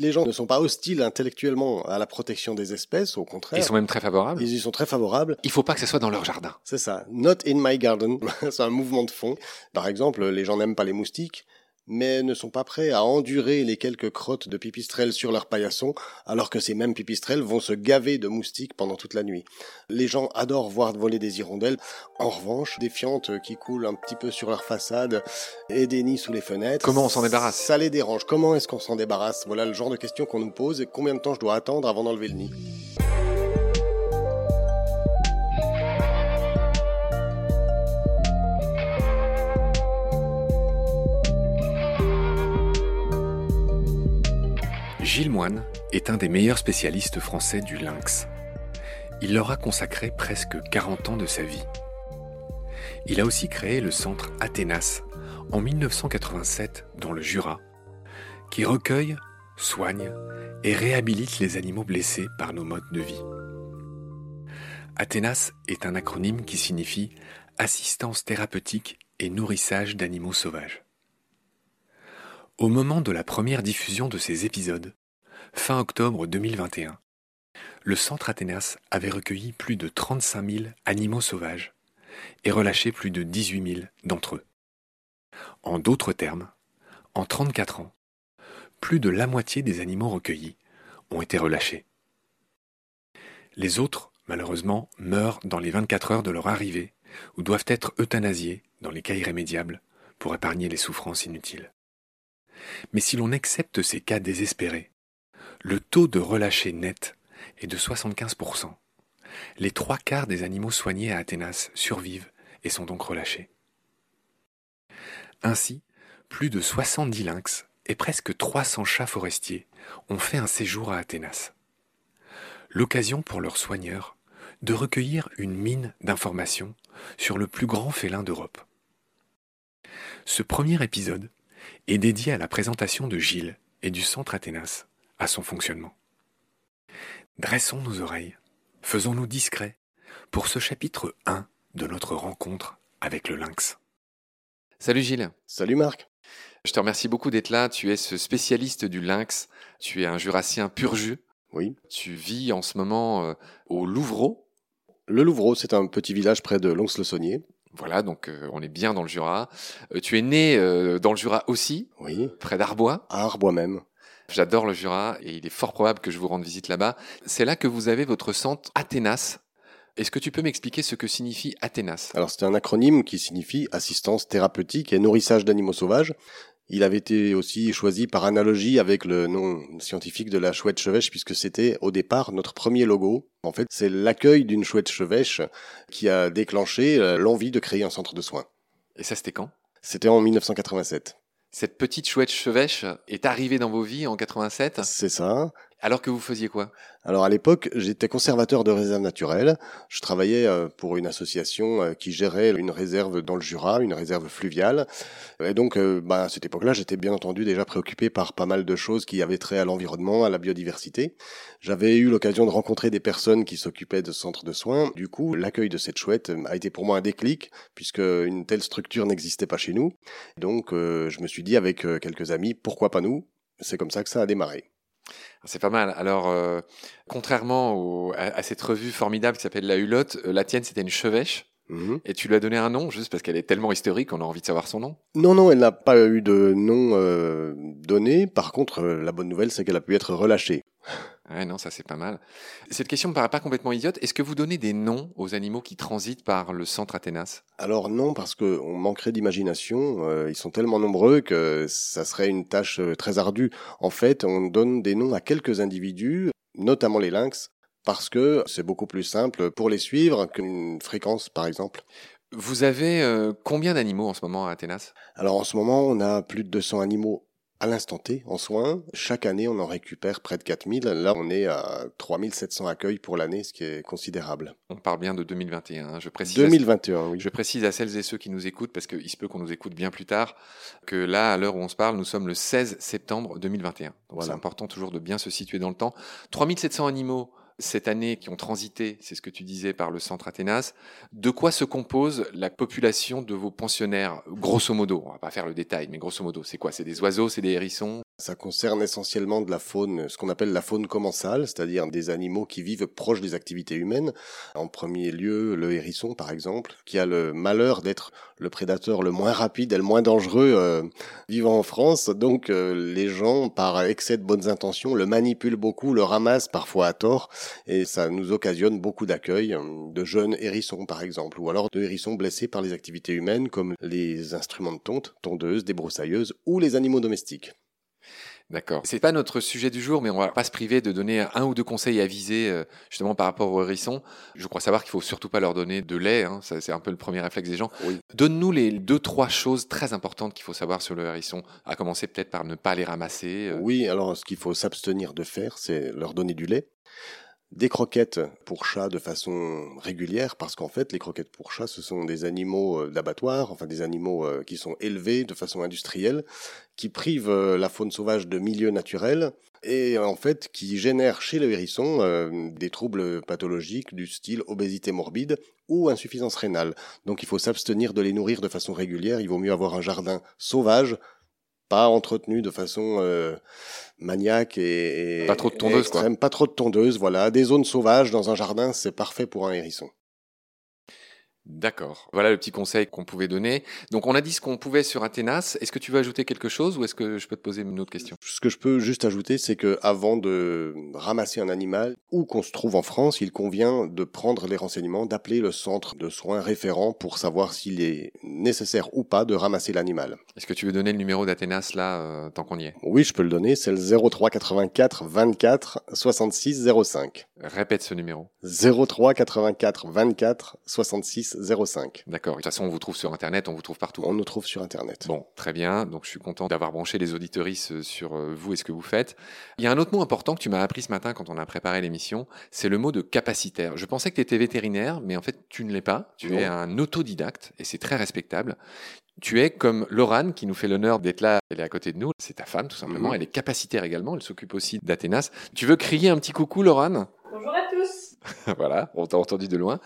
Les gens ne sont pas hostiles intellectuellement à la protection des espèces, au contraire. Ils sont même très favorables. Ils y sont très favorables. Il faut pas que ce soit dans leur jardin. C'est ça. Not in my garden. c'est un mouvement de fond. Par exemple, les gens n'aiment pas les moustiques mais ne sont pas prêts à endurer les quelques crottes de pipistrelles sur leur paillasson, alors que ces mêmes pipistrelles vont se gaver de moustiques pendant toute la nuit. Les gens adorent voir voler des hirondelles. En revanche, des fientes qui coulent un petit peu sur leur façade et des nids sous les fenêtres. Comment on s'en débarrasse? Ça les dérange. Comment est-ce qu'on s'en débarrasse? Voilà le genre de question qu'on nous pose et combien de temps je dois attendre avant d'enlever le nid? Gilles est un des meilleurs spécialistes français du lynx. Il leur a consacré presque 40 ans de sa vie. Il a aussi créé le centre Athénas en 1987 dans le Jura, qui recueille, soigne et réhabilite les animaux blessés par nos modes de vie. Athénas est un acronyme qui signifie assistance thérapeutique et nourrissage d'animaux sauvages. Au moment de la première diffusion de ces épisodes, fin octobre 2021, le centre Athénas avait recueilli plus de 35 000 animaux sauvages et relâché plus de 18 000 d'entre eux. En d'autres termes, en 34 ans, plus de la moitié des animaux recueillis ont été relâchés. Les autres, malheureusement, meurent dans les 24 heures de leur arrivée ou doivent être euthanasiés dans les cas irrémédiables pour épargner les souffrances inutiles. Mais si l'on accepte ces cas désespérés, le taux de relâché net est de 75%. Les trois quarts des animaux soignés à Athénas survivent et sont donc relâchés. Ainsi, plus de 70 lynx et presque 300 chats forestiers ont fait un séjour à Athénas. L'occasion pour leurs soigneurs de recueillir une mine d'informations sur le plus grand félin d'Europe. Ce premier épisode est dédié à la présentation de Gilles et du centre Athénas à son fonctionnement. Dressons nos oreilles, faisons-nous discrets pour ce chapitre 1 de notre rencontre avec le lynx. Salut Gilles. Salut Marc. Je te remercie beaucoup d'être là. Tu es ce spécialiste du lynx. Tu es un jurassien pur jus. Oui. Tu vis en ce moment euh, au Louvreau. Le Louvreau, c'est un petit village près de Lons-le-Saunier. Voilà, donc euh, on est bien dans le Jura. Euh, tu es né dans le Jura aussi, oui. près d'Arbois. À Arbois même. J'adore le Jura et il est fort probable que je vous rende visite là-bas. C'est là que vous avez votre centre Athénas. Est-ce que tu peux m'expliquer ce que signifie Athénas? Alors c'est un acronyme qui signifie assistance thérapeutique et nourrissage d'animaux sauvages. Il avait été aussi choisi par analogie avec le nom scientifique de la chouette chevêche puisque c'était au départ notre premier logo. En fait, c'est l'accueil d'une chouette chevêche qui a déclenché euh, l'envie de créer un centre de soins. Et ça, c'était quand? C'était en 1987. Cette petite chouette chevêche est arrivée dans vos vies en 87 C'est ça. Alors que vous faisiez quoi? Alors à l'époque, j'étais conservateur de réserves naturelles. Je travaillais euh, pour une association euh, qui gérait une réserve dans le Jura, une réserve fluviale. Et donc, euh, bah, à cette époque-là, j'étais bien entendu déjà préoccupé par pas mal de choses qui avaient trait à l'environnement, à la biodiversité. J'avais eu l'occasion de rencontrer des personnes qui s'occupaient de centres de soins. Du coup, l'accueil de cette chouette a été pour moi un déclic, puisque une telle structure n'existait pas chez nous. Donc, je me suis dit avec quelques amis, pourquoi pas nous? C'est comme ça que ça a démarré. C'est pas mal. Alors, euh, contrairement à, cette revue formidable qui s'appelle La Hulotte, euh, la tienne, c'était une chevêche. Mhm. Et tu lui as donné un nom juste parce qu'elle est tellement historique qu'on a envie de savoir son nom Non, non, elle n'a pas eu de nom euh, donné. Par contre, la bonne nouvelle, c'est qu'elle a pu être relâchée. Ouais, non, ça c'est pas mal. Cette question me paraît pas complètement idiote. Est-ce que vous donnez des noms aux animaux qui transitent par le centre Athénas? Alors non, parce qu'on manquerait d'imagination. Euh, ils sont tellement nombreux que ça serait une tâche euh, très ardue. En fait, on donne des noms à quelques individus, notamment les lynx, parce que c'est beaucoup plus simple pour les suivre qu'une fréquence, par exemple. Vous avez euh, combien d'animaux en ce moment à Athénas? Alors en ce moment, on a plus de 200 animaux à l'instant T en soins. Chaque année, on en récupère près de 4000. Là, on est à 3700 accueils pour l'année, ce qui est considérable. On parle bien de 2021. Hein. Je précise 2021, oui. Je précise à celles et ceux qui nous écoutent, parce qu'il se peut qu'on nous écoute bien plus tard, que là, à l'heure où on se parle, nous sommes le 16 septembre 2021. Donc c'est important toujours de bien se situer dans le temps. 3700 animaux cette année qui ont transité, c'est ce que tu disais, par le centre Athénas. De quoi se compose la population de vos pensionnaires, grosso modo? On va pas faire le détail, mais grosso modo, c'est quoi? C'est des oiseaux, c'est des hérissons? Ça concerne essentiellement de la faune, ce qu'on appelle la faune commensale, c'est-à-dire des animaux qui vivent proches des activités humaines. En premier lieu, le hérisson, par exemple, qui a le malheur d'être le prédateur le moins rapide et le moins dangereux euh, vivant en France. Donc, euh, les gens, par excès de bonnes intentions, le manipulent beaucoup, le ramassent parfois à tort, et ça nous occasionne beaucoup d'accueil euh, de jeunes hérissons, par exemple, ou alors de hérissons blessés par les activités humaines, comme les instruments de tonte, tondeuses, débroussailleuses, ou les animaux domestiques. D'accord. C'est pas notre sujet du jour, mais on va pas se priver de donner un ou deux conseils avisés euh, justement par rapport aux hérissons. Je crois savoir qu'il faut surtout pas leur donner de lait. Hein. c'est un peu le premier réflexe des gens. Donne-nous les deux trois choses très importantes qu'il faut savoir sur le hérisson. À commencer peut-être par ne pas les ramasser. Euh. Oui. Alors ce qu'il faut s'abstenir de faire, c'est leur donner du lait des croquettes pour chats de façon régulière, parce qu'en fait, les croquettes pour chats, ce sont des animaux euh, d'abattoir, enfin des animaux euh, qui sont élevés de façon industrielle, qui privent euh, la faune sauvage de milieux naturels, et en fait qui génèrent chez le hérisson des troubles pathologiques du style obésité morbide ou insuffisance rénale. Donc il faut s'abstenir de les nourrir de façon régulière, il vaut mieux avoir un jardin sauvage pas entretenu de façon euh, maniaque et, pas trop de tondeuse quoi. Pas trop de tondeuse, voilà. Des zones sauvages dans un jardin, c'est parfait pour un hérisson. D'accord. Voilà le petit conseil qu'on pouvait donner. Donc on a dit ce qu'on pouvait sur Athénas. Est-ce que tu veux ajouter quelque chose ou est-ce que je peux te poser une autre question? Ce que je peux juste ajouter, c'est que avant de ramasser un animal, où qu'on se trouve en France, il convient de prendre les renseignements, d'appeler le centre de soins référent pour savoir s'il est nécessaire ou pas de ramasser l'animal. Est-ce que tu veux donner le numéro d'Athénas là, euh, tant qu'on y est? Oui, je peux le donner. C'est le 03 84 24 66 05. Répète ce numéro. 03 84 24 66 05. D'accord. De toute façon, on vous trouve sur Internet, on vous trouve partout. On nous trouve sur Internet. Bon, très bien. Donc, je suis content d'avoir branché les auditoristes euh, sur euh, vous et ce que vous faites. Il y a un autre mot important que tu m'as appris ce matin quand on a préparé l'émission, c'est le mot de capacitaire. Je pensais que tu étais vétérinaire, mais en fait, tu ne l'es pas. Tu es un autodidacte et c'est très respectable. Tu es comme Laurane qui nous fait l'honneur d'être là, elle est à côté de nous, c'est ta femme tout simplement, mhm. elle est capacitaire également, elle s'occupe aussi d'Athénas. Tu veux crier un petit coucou Laurane? Bonjour à tous voilà, on t'a entendu de loin.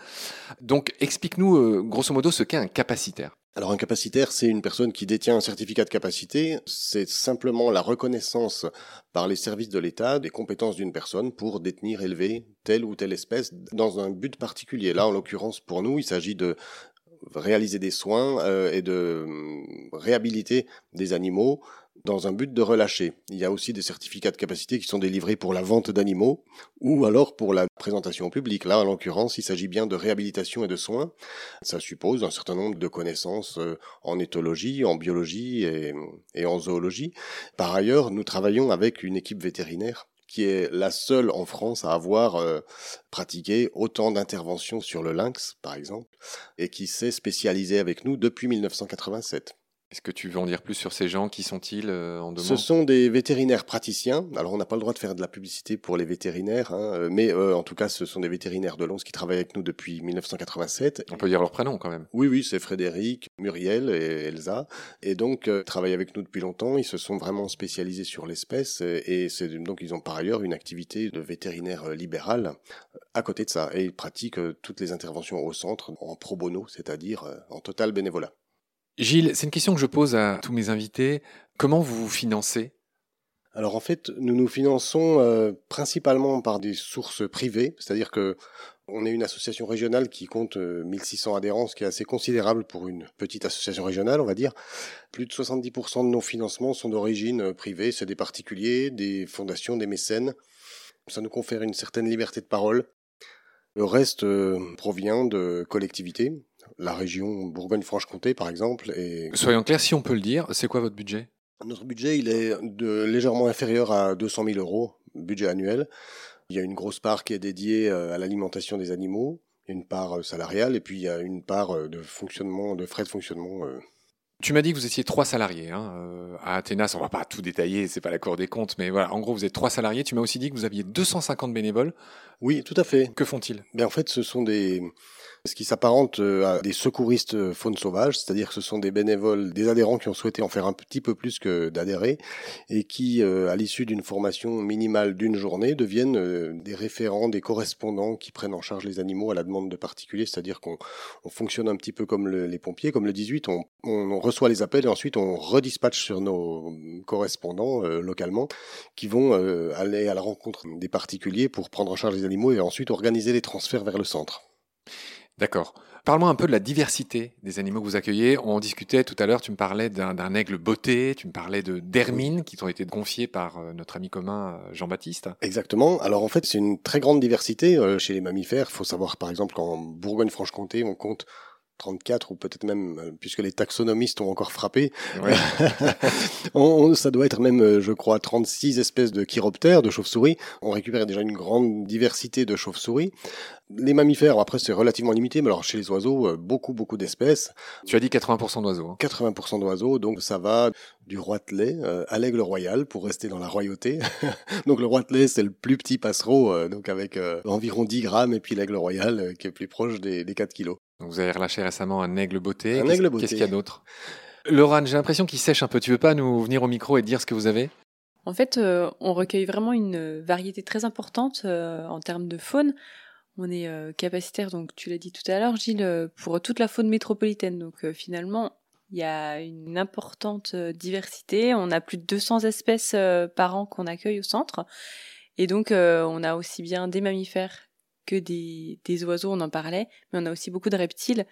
Donc, explique-nous euh, grosso modo ce qu'est un capacitaire. Alors un capacitaire, c'est une personne qui détient un certificat de capacité. C'est simplement la reconnaissance par les services de l'État des compétences d'une personne pour détenir, élever telle ou telle espèce dans un but particulier. Là, en l'occurrence, pour nous, il s'agit de réaliser des soins euh, et de hum, réhabiliter des animaux dans un but de relâcher. Il y a aussi des certificats de capacité qui sont délivrés pour la vente d'animaux ou alors pour la présentation publique. Là, en l'occurrence, il s'agit bien de réhabilitation et de soins. Ça suppose un certain nombre de connaissances euh, en éthologie, en biologie et, en zoologie. Par ailleurs, nous travaillons avec une équipe vétérinaire qui est la seule en France à avoir euh, pratiqué autant d'interventions sur le lynx, par exemple, et qui s'est spécialisée avec nous depuis 1987. Est-ce que tu veux en dire plus sur ces gens? Qui sont-ils euh, en Ce sont des vétérinaires praticiens. Alors, on n'a pas le droit de faire de la publicité pour les vétérinaires, hein, euh, mais euh, en tout cas, ce sont des vétérinaires de Lons qui travaillent avec nous depuis 1987. On peut dire leur prénom quand même. Oui, oui, c'est Frédéric, Muriel et Elsa. Et donc, travaillent avec nous depuis longtemps. Ils se sont vraiment spécialisés sur l'espèce et, c'est donc ils ont par ailleurs une activité de vétérinaire libéral à côté de ça. Et ils pratiquent toutes les interventions au centre en pro bono, c'est-à-dire en total bénévolat. Gilles, c'est une question que je pose à tous mes invités. Comment vous vous financez? Alors en fait, nous nous finançons euh, principalement par des sources privées, c'est-à-dire que on est une association régionale qui compte 1600 euh, adhérents, ce qui est assez considérable pour une petite association régionale, on va dire. Plus de 70% de nos financements sont d'origine euh, privée, c'est des particuliers, des fondations, des mécènes. Ça nous confère une certaine liberté de parole. Le reste provient de collectivités, la région Bourgogne-Franche-Comté, par exemple. Et... Soyons clairs, si on peut le dire, c'est quoi votre budget? Notre budget, il est de légèrement inférieur à 200 000 euros, budget annuel. Il y a une grosse part qui est dédiée euh, à l'alimentation des animaux, une part euh, salariale, et puis il y a une part euh, de fonctionnement, de frais de fonctionnement. Tu m'as dit que vous étiez trois salariés hein, à Athénas. On va pas tout détailler, c'est pas la Cour des comptes, mais voilà. En gros, vous êtes trois salariés. Tu m'as aussi dit que vous aviez 250 bénévoles. Oui, tout à fait. Que font-ils? Ben en fait, ce sont des ce qui s'apparente à des secouristes faune sauvage, c'est-à-dire que ce sont des bénévoles, des adhérents qui ont souhaité en faire un petit peu plus que d'adhérer et qui, à l'issue d'une formation minimale d'une journée, deviennent des référents, des correspondants qui prennent en charge les animaux à la demande de particuliers, c'est-à-dire qu'on fonctionne un petit peu comme les pompiers, comme le 18, on, on, reçoit les appels et ensuite on redispatche sur nos correspondants localement qui vont aller à la rencontre des particuliers pour prendre en charge les animaux et ensuite organiser les transferts vers le centre. D'accord. Parle-moi un peu de la diversité des animaux que vous accueillez. On discutait tout à l'heure, tu me parlais d'un aigle beauté, tu me parlais de d'hermines qui t'ont été confiées par euh, notre ami commun euh, Jean-Baptiste. Exactement. Alors en fait, c'est une très grande diversité euh, chez les mammifères. Il faut savoir par exemple qu'en Bourgogne-Franche-Comté, on compte 34 ou peut-être même, euh, puisque les taxonomistes ont encore frappé, on, ça doit être même, euh, je crois, 36 espèces de chiroptères, de chauves-souris. On récupère déjà une grande diversité de chauves-souris. Les mammifères, après, c'est relativement limité, mais alors chez les oiseaux, euh, beaucoup, beaucoup d'espèces. Tu as dit 80% d'oiseaux. 80% hein. d'oiseaux, donc ça va du roitelet à l'aigle royal, pour rester dans la royauté. donc le roitelet, c'est le plus petit passereau, donc avec environ 10 grammes, et puis l'aigle royal, qui est plus proche des, des 4 kilos. Donc vous avez relâché récemment un aigle beauté. Un aigle beauté. Qu'est-ce qu'il y a d'autre? Laurent, j'ai l'impression qu'il sèche un peu. Tu veux pas nous venir au micro et dire ce que vous avez? En fait, euh, on recueille vraiment une variété très importante euh, en termes de faune. On est euh, capacitaire, donc tu l'as dit tout à l'heure, Gilles, pour toute la faune métropolitaine. Donc finalement, il y a une importante diversité. On a plus de 200 espèces par an qu'on accueille au centre. Et donc, on a aussi bien des mammifères que des, des, oiseaux, on en parlait, mais on a aussi beaucoup de reptiles.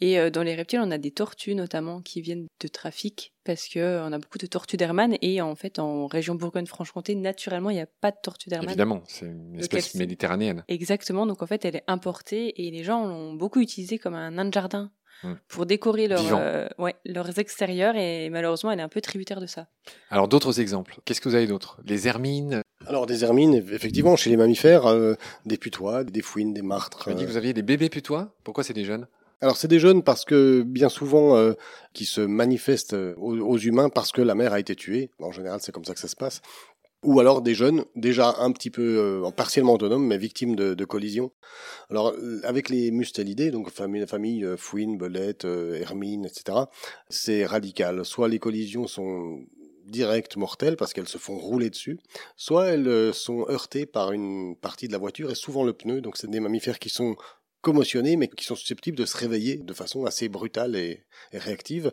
Et euh, dans les reptiles, on a des tortues notamment qui viennent de trafic parce que euh, on a beaucoup de tortues d'Hermann et en fait en région Bourgogne-Franche-Comté, naturellement, il n'y a pas de tortue d'Hermann. Évidemment, c'est une espèce méditerranéenne. Exactement, donc en fait, elle est importée et les gens l'ont beaucoup utilisée comme un nain de jardin hmm. pour décorer leur, euh, ouais, leurs extérieurs et malheureusement, elle est un peu tributaire de ça. Alors d'autres exemples, qu'est-ce que vous avez d'autres Les hermines, alors des hermines, effectivement, chez les mammifères, euh, des putois, des fouines, des martres. Dit que vous aviez des bébés putois? Pourquoi c'est des jeunes? Alors c'est des jeunes parce que bien souvent euh, qui se manifestent euh, aux, humains parce que la mère a été tuée. En général, c'est comme ça que ça se passe. Ou alors des jeunes déjà un petit peu partiellement autonomes mais victimes de, de collisions. Alors avec les mustélidés, donc famille, famille fouine, belette, hermine, etc. C'est radical. Soit les collisions sont directes mortelles parce qu'elles se font rouler dessus, soit elles euh, sont heurtées par une partie de la voiture et souvent le pneu. Donc c'est des mammifères qui sont commotionnés mais qui sont susceptibles de se réveiller de façon assez brutale et, réactive.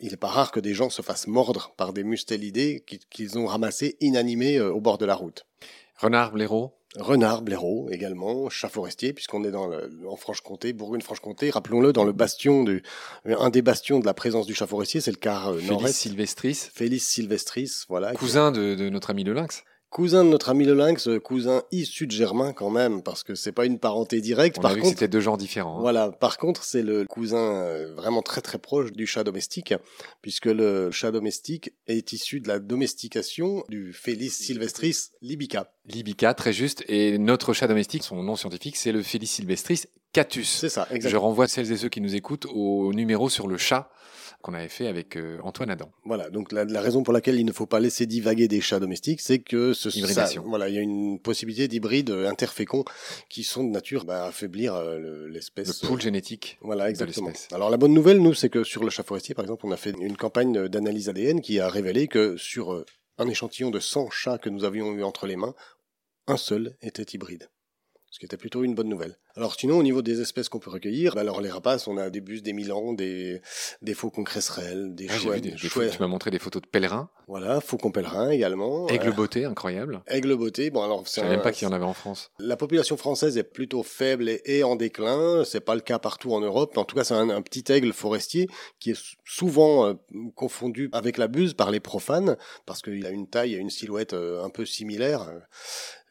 Il n'est pas rare que des gens se fassent mordre par des mustélidés qu'ils ont ramassés inanimés euh, au bord de la route. Renard, blaireau Renard, blaireau également, chat forestier, puisqu'on est dans en Franche-Comté, Bourgogne-Franche-Comté, rappelons-le, dans le bastion du, un des bastions de la présence du chat forestier, c'est le quart euh, nord-est. Félix sylvestris. Félix sylvestris, voilà. Cousin de, de notre ami le lynx. Cousin de notre ami le lynx, euh, cousin issu de Germain quand même, parce que c'est pas une parenté directe. On par a vu contre, c'était deux genres différents. Hein. Voilà. Par contre, c'est le cousin euh, vraiment très très proche du chat domestique, puisque le chat domestique est issu de la domestication du Felis sylvestris libica. Libica, très juste. Et notre chat domestique, son nom scientifique, c'est le Felis sylvestris catus. C'est ça, exactement. Je renvoie celles et ceux qui nous écoutent au numéro sur le chat qu'on avait fait avec euh, Antoine Adam. Voilà, donc la, raison pour laquelle il ne faut pas laisser divaguer des chats domestiques, c'est que ce Hybridation. voilà, il y a une possibilité d'hybrides euh, interféconds qui sont de nature bah, à affaiblir euh, l'espèce. Le pool génétique. Voilà, exactement. Alors la bonne nouvelle, nous, c'est que sur le chat forestier, par exemple, on a fait une campagne d'analyse ADN qui a révélé que sur un échantillon de 100 chats que nous avions eu entre les mains, un seul était hybride ce qui était plutôt une bonne nouvelle. Alors sinon, au niveau des espèces qu'on peut recueillir, bah alors les rapaces, on a des bus, des milans, des, des faucons cresserelles, des ah, chouettes. tu m'as montré des photos de pèlerins. Voilà, faucons pèlerins également. Aigle euh, beauté, incroyable. Aigle beauté, bon alors... Je savais même pas qu'il y en avait en France. La population française est plutôt faible et, en déclin, c'est pas le cas partout en Europe, en tout cas c'est un, petit aigle forestier qui est souvent euh, confondu avec la buse par les profanes, parce qu'il a une taille et une silhouette euh, un peu similaires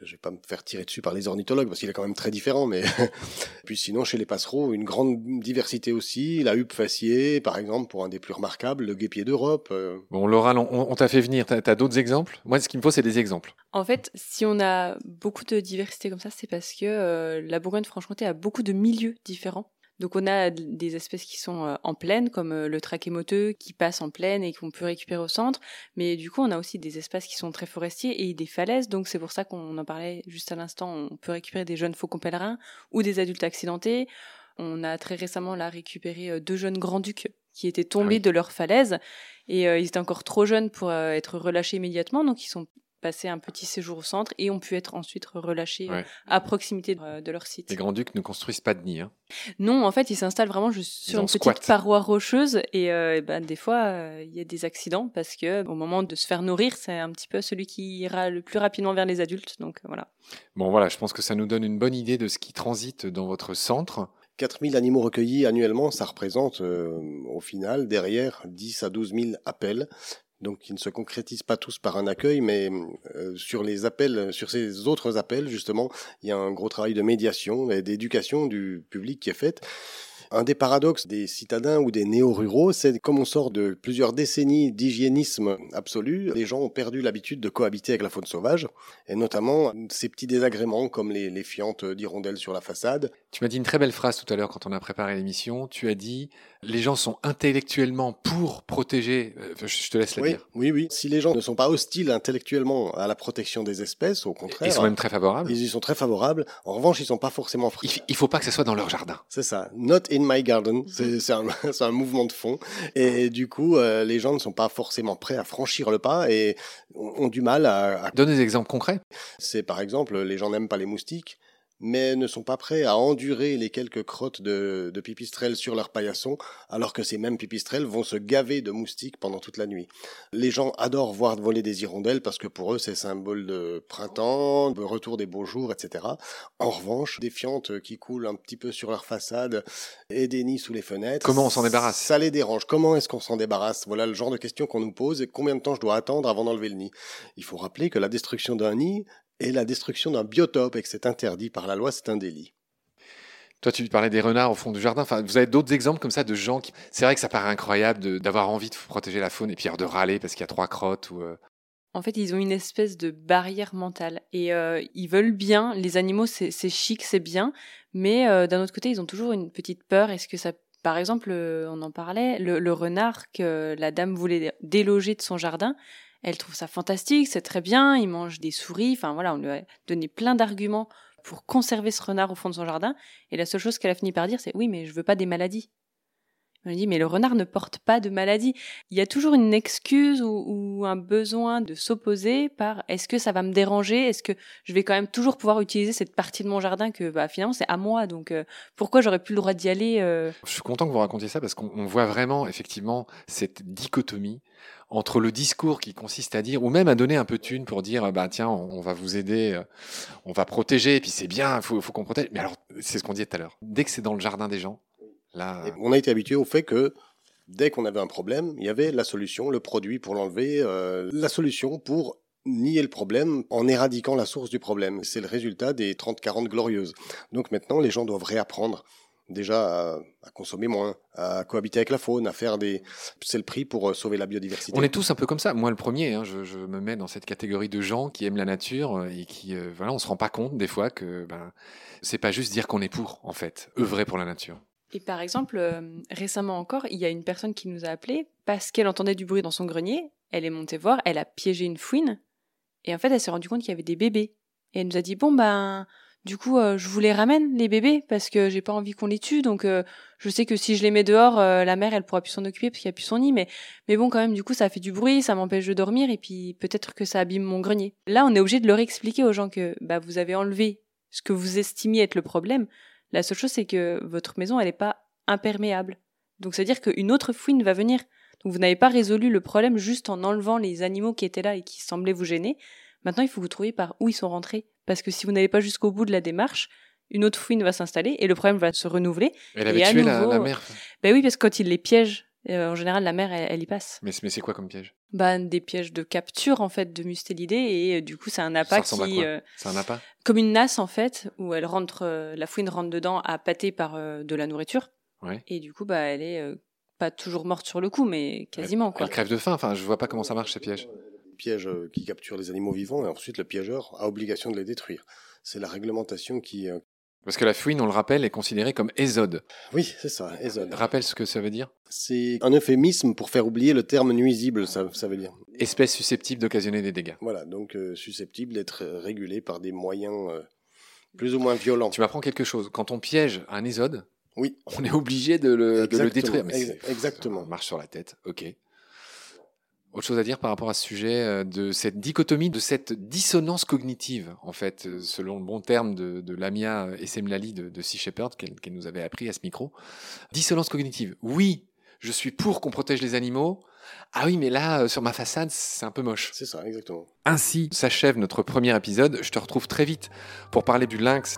je vais pas me faire tirer dessus par les ornithologues parce qu'il est quand même très différent, mais puis sinon chez les passereaux une grande diversité aussi, la huppe faciée par exemple pour un des plus remarquables, le guépier d'Europe. Euh. Bon Laura, on, t'a fait venir, t'as as, d'autres exemples? Moi ce qu'il me faut c'est des exemples. En fait, si on a beaucoup de diversité comme ça, c'est parce que euh, la Bourgogne-Franche-Comté a beaucoup de milieux différents. Donc on a des espèces qui sont euh, en plaine, comme euh, le trachémoteux qui passe en plaine et qu'on peut récupérer au centre. Mais du coup, on a aussi des espaces qui sont très forestiers et des falaises. Donc c'est pour ça qu'on en parlait juste à l'instant. On peut récupérer des jeunes faucons pèlerins ou des adultes accidentés. On a très récemment là récupéré deux jeunes grands-ducs qui étaient tombés Ah oui. de leur falaise et ils étaient encore trop jeunes pour être relâchés immédiatement, donc ils sont passés un petit séjour au centre et ont pu être ensuite relâchés Ouais. à proximité de, de leur site. Les grands-ducs ne construisent pas de nid. hein. Non, en fait, ils s'installent vraiment juste sur une petite paroi rocheuse et, euh, et ben, des fois, euh, il y a des accidents parce que au moment de se faire nourrir, c'est un petit peu celui qui ira le plus rapidement vers les adultes. Donc euh, voilà. Bon voilà, je pense que ça nous donne une bonne idée de ce qui transite dans votre centre. 4000 animaux recueillis annuellement, ça représente euh, au final derrière 10 à 12 000 appels. Donc, ils ne se concrétisent pas tous par un accueil, mais euh, sur les appels, sur ces autres appels, justement, il y a un gros travail de médiation et d'éducation du public qui est fait. Un des paradoxes des citadins ou des néo-ruraux, c'est comme on sort de plusieurs décennies d'hygiénisme absolu, les gens ont perdu l'habitude de cohabiter avec la faune sauvage, et notamment ces petits désagréments comme les, les fientes d'hirondelles sur la façade. Tu m'as dit une très belle phrase tout à l'heure quand on a préparé l'émission. Tu as dit les gens sont intellectuellement pour protéger. euh, je te laisse la Oui, dire. oui, oui. Si les gens ne sont pas hostiles intellectuellement à la protection des espèces, au contraire, Ils sont même très favorables. ils y sont très favorables. En revanche, ils sont pas forcément fri- Il, faut pas que ce soit dans leur jardin. C'est ça. Not in my garden. C'est c'est un, mouvement de fond. Et du coup, euh, les gens ne sont pas forcément prêts à franchir le pas et ont, ont du mal à, à Donne des exemples concrets. C'est par exemple, les gens n'aiment pas les moustiques, mais ne sont pas prêts à endurer les quelques crottes de, de pipistrelles sur leur paillasson, alors que ces mêmes pipistrelles vont se gaver de moustiques pendant toute la nuit. Les gens adorent voir voler des hirondelles parce que pour eux c'est symbole de printemps, de retour des beaux jours, etc. En revanche, des fientes qui coulent un petit peu sur leur façade et des nids sous les fenêtres. Comment on s'en débarrasse? Ça les dérange. Comment est-ce qu'on s'en débarrasse? Voilà le genre de question qu'on nous pose et combien de temps je dois attendre avant d'enlever le nid? Il faut rappeler que la destruction d'un nid est la destruction d'un biotope et que c'est interdit par la loi, c'est un délit. Toi, tu parlais des renards au fond du jardin. Enfin, vous avez d'autres exemples comme ça de gens qui. C'est vrai que ça paraît incroyable d'avoir envie de protéger la faune et puis de râler parce qu'il y a trois crottes ou. euh, En fait, ils ont une espèce de barrière mentale et euh, ils veulent bien. Les animaux, c'est chic, c'est bien, mais euh, d'un autre côté, ils ont toujours une petite peur. Est-ce que ça, par exemple, on en parlait, le, le renard que la dame voulait déloger de son jardin, elle trouve ça fantastique, c'est très bien. Il mange des souris. Enfin voilà, on lui a donné plein d'arguments pour conserver ce renard au fond de son jardin. Et la seule chose qu'elle a fini par dire, c'est oui, mais je veux pas des maladies. On lui dit, mais le renard ne porte pas de maladie. Il y a toujours une excuse ou, un besoin de s'opposer par est-ce que ça va me déranger? Est-ce que je vais quand même toujours pouvoir utiliser cette partie de mon jardin que bah, finalement c'est à moi? Donc euh, pourquoi j'aurais plus le droit d'y aller euh? Je suis content que vous racontiez ça parce qu'on on voit vraiment effectivement cette dichotomie entre le discours qui consiste à dire, ou même à donner un peu de thune pour dire, bah tiens, on, on va vous aider, euh, on va protéger, et puis c'est bien, il faut, faut qu'on protège. Mais alors, c'est ce qu'on disait tout à l'heure. Dès que c'est dans le jardin des gens, là, on a été habitué au fait que dès qu'on avait un problème, il y avait la solution, le produit pour l'enlever, euh, la solution pour nier le problème en éradiquant la source du problème. C'est le résultat des 30-40 glorieuses. Donc maintenant, les gens doivent réapprendre déjà à, à consommer moins, à cohabiter avec la faune, à faire des... C'est le prix pour euh, sauver la biodiversité. on est tous un peu comme ça. Moi, le premier, hein, je, je me mets dans cette catégorie de gens qui aiment la nature euh, et qui, euh, voilà, on se rend pas compte des fois que ben, c'est pas juste dire qu'on est pour, en fait, œuvrer pour la nature. Et par exemple, euh, récemment encore, il y a une personne qui nous a appelé parce qu'elle entendait du bruit dans son grenier. Elle est montée voir, elle a piégé une fouine. Et en fait, elle s'est rendue compte qu'il y avait des bébés. Et elle nous a dit Bon, ben, du coup, euh, je vous les ramène, les bébés, parce que j'ai pas envie qu'on les tue. Donc, euh, je sais que si je les mets dehors, la mère, elle pourra plus s'en occuper parce qu'il n'y a plus son nid. Mais, mais bon, quand même, du coup, ça fait du bruit, ça m'empêche de dormir. Et puis, peut-être que ça abîme mon grenier. Là, on est obligé de leur expliquer aux gens que bah, vous avez enlevé ce que vous estimiez être le problème. La seule chose, c'est que votre maison, elle n'est pas imperméable. Donc, c'est-à-dire qu'une autre fouine va venir. Donc, vous n'avez pas résolu le problème juste en enlevant les animaux qui étaient là et qui semblaient vous gêner. Maintenant, il faut que vous trouviez par où ils sont rentrés. Parce que si vous n'allez pas jusqu'au bout de la démarche, une autre fouine va s'installer et le problème va se renouveler. Elle avait Et à tué la, nouveau- la mère. Ben oui, parce que quand ils les piègent, euh, en général, la mère, elle, elle y passe. Mais, mais c'est quoi comme piège? Ben, des pièges de capture, en fait, de mustélidés. Et euh, du coup, c'est un appât qui... quoi? euh, C'est un appât? comme une nasse, en fait, où elle rentre, euh, la fouine rentre dedans à pâter par euh, de la nourriture. Ouais. Et du coup, bah, elle est euh, pas toujours morte sur le coup, mais quasiment, quoi. Elle crève de faim. Enfin, je vois pas comment ça marche ces pièges. piège qui capture les animaux vivants et ensuite le piégeur a obligation de les détruire. C'est la réglementation qui... euh, Parce que la fouine, on le rappelle, est considérée comme ésode. Oui, c'est ça, ésode. Rappelle ce que ça veut dire? C'est un euphémisme pour faire oublier le terme nuisible, ça, ça veut dire. Espèce susceptible d'occasionner des dégâts. Voilà, donc euh, susceptible d'être régulé par des moyens euh, plus ou moins violents. Tu m'apprends quelque chose. Quand on piège un ésode, Oui. On est obligé de le, de le détruire. Mais exactement. On marche sur la tête. Ok. Autre chose à dire par rapport à ce sujet euh, de cette dichotomie, de cette dissonance cognitive, en fait, euh, selon le bon terme de, de Lamia Essemlali de, de Sea Shepherd, qu'elle qu'elle nous avait appris à ce micro. Dissonance cognitive. Oui, je suis pour qu'on protège les animaux. Ah oui, mais là, euh, sur ma façade, c'est un peu moche. C'est ça, exactement. Ainsi s'achève notre premier épisode. Je te retrouve très vite pour parler du lynx.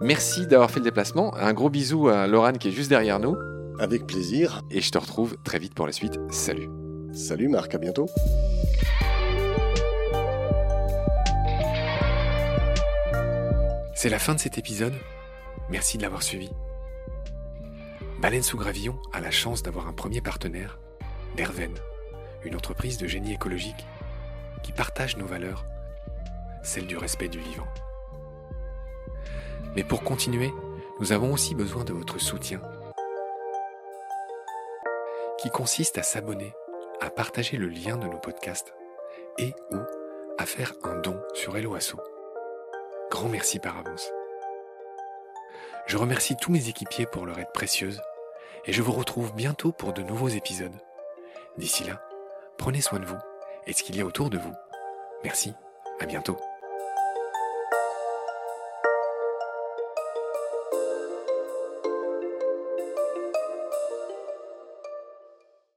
Merci d'avoir fait le déplacement. Un gros bisou à Laurent qui est juste derrière nous. Avec plaisir. Et je te retrouve très vite pour la suite. Salut. Salut Marc, à bientôt. C'est la fin de cet épisode. Merci de l'avoir suivi. Baleine sous gravillon a la chance d'avoir un premier partenaire, Derven, une entreprise de génie écologique qui partage nos valeurs, celle du respect du vivant. Mais pour continuer, nous avons aussi besoin de votre soutien, qui consiste à s'abonner, à partager le lien de nos podcasts et ou à faire un don sur Helloasso. Grand merci par avance. Je remercie tous mes équipiers pour leur aide précieuse et je vous retrouve bientôt pour de nouveaux épisodes. D'ici là, prenez soin de vous et de ce qu'il y a autour de vous. Merci, à bientôt.